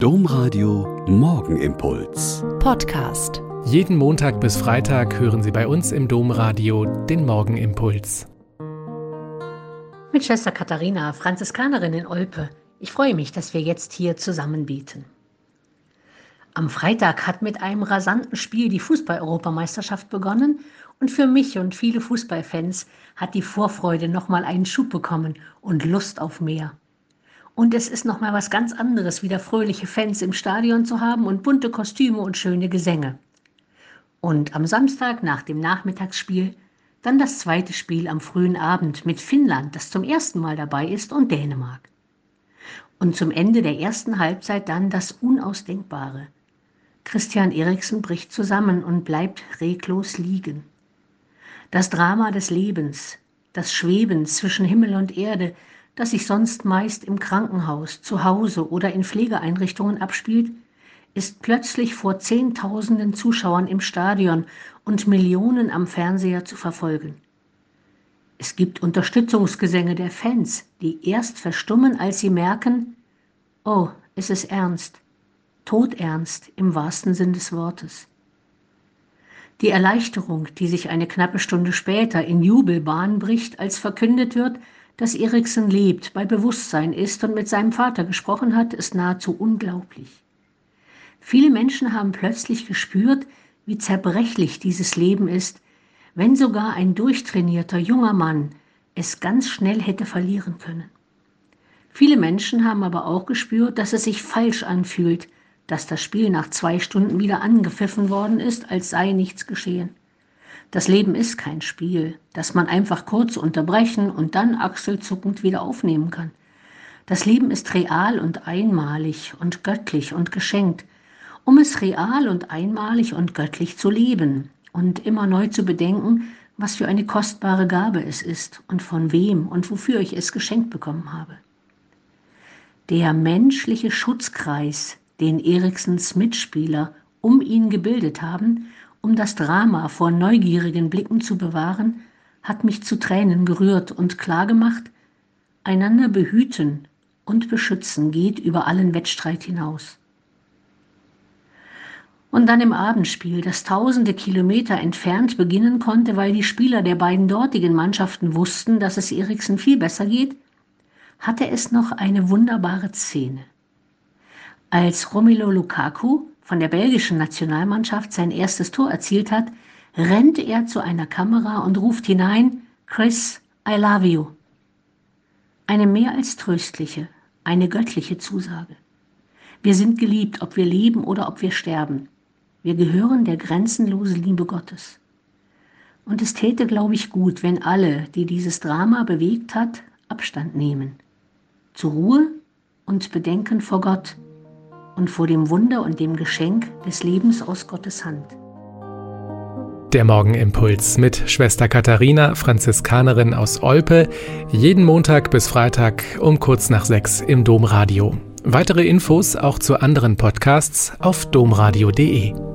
Domradio Morgenimpuls. Podcast. Jeden Montag bis Freitag hören Sie bei uns im Domradio den Morgenimpuls. Mit Schwester Katharina, Franziskanerin in Olpe. Ich freue mich, dass wir jetzt hier zusammen beten. Am Freitag hat mit einem rasanten Spiel die Fußball-Europameisterschaft begonnen und für mich und viele Fußballfans hat die Vorfreude nochmal einen Schub bekommen und Lust auf mehr. Und es ist noch mal was ganz anderes, wieder fröhliche Fans im Stadion zu haben und bunte Kostüme und schöne Gesänge. Und am Samstag nach dem Nachmittagsspiel dann das zweite Spiel am frühen Abend mit Finnland, das zum ersten Mal dabei ist, und Dänemark. Und zum Ende der ersten Halbzeit dann das Unausdenkbare. Christian Eriksen bricht zusammen und bleibt reglos liegen. Das Drama des Lebens, das Schweben zwischen Himmel und Erde, das sich sonst meist im Krankenhaus, zu Hause oder in Pflegeeinrichtungen abspielt, ist plötzlich vor Zehntausenden Zuschauern im Stadion und Millionen am Fernseher zu verfolgen. Es gibt Unterstützungsgesänge der Fans, die erst verstummen, als sie merken, oh, es ist ernst, todernst im wahrsten Sinn des Wortes. Die Erleichterung, die sich eine knappe Stunde später in Jubelbahn bricht, als verkündet wird, dass Eriksen lebt, bei Bewusstsein ist und mit seinem Vater gesprochen hat, ist nahezu unglaublich. Viele Menschen haben plötzlich gespürt, wie zerbrechlich dieses Leben ist, wenn sogar ein durchtrainierter junger Mann es ganz schnell hätte verlieren können. Viele Menschen haben aber auch gespürt, dass es sich falsch anfühlt, dass das Spiel nach zwei Stunden wieder angepfiffen worden ist, als sei nichts geschehen. Das Leben ist kein Spiel, das man einfach kurz unterbrechen und dann achselzuckend wieder aufnehmen kann. Das Leben ist real und einmalig und göttlich und geschenkt, um es real und einmalig und göttlich zu leben und immer neu zu bedenken, was für eine kostbare Gabe es ist und von wem und wofür ich es geschenkt bekommen habe. Der menschliche Schutzkreis, den Eriksens Mitspieler um ihn gebildet haben, um das Drama vor neugierigen Blicken zu bewahren, hat mich zu Tränen gerührt und klargemacht, einander behüten und beschützen geht über allen Wettstreit hinaus. Und dann im Abendspiel, das tausende Kilometer entfernt beginnen konnte, weil die Spieler der beiden dortigen Mannschaften wussten, dass es Eriksen viel besser geht, hatte es noch eine wunderbare Szene. Als Romelu Lukaku von der belgischen Nationalmannschaft sein erstes Tor erzielt hat, rennt er zu einer Kamera und ruft hinein, Chris, I love you. Eine mehr als tröstliche, eine göttliche Zusage. Wir sind geliebt, ob wir leben oder ob wir sterben. Wir gehören der grenzenlosen Liebe Gottes. Und es täte, glaube ich, gut, wenn alle, die dieses Drama bewegt hat, Abstand nehmen. Zur Ruhe und bedenken vor Gott, und vor dem Wunder und dem Geschenk des Lebens aus Gottes Hand. Der Morgenimpuls mit Schwester Katharina, Franziskanerin aus Olpe, jeden Montag bis Freitag um kurz nach sechs im Domradio. Weitere Infos auch zu anderen Podcasts auf domradio.de.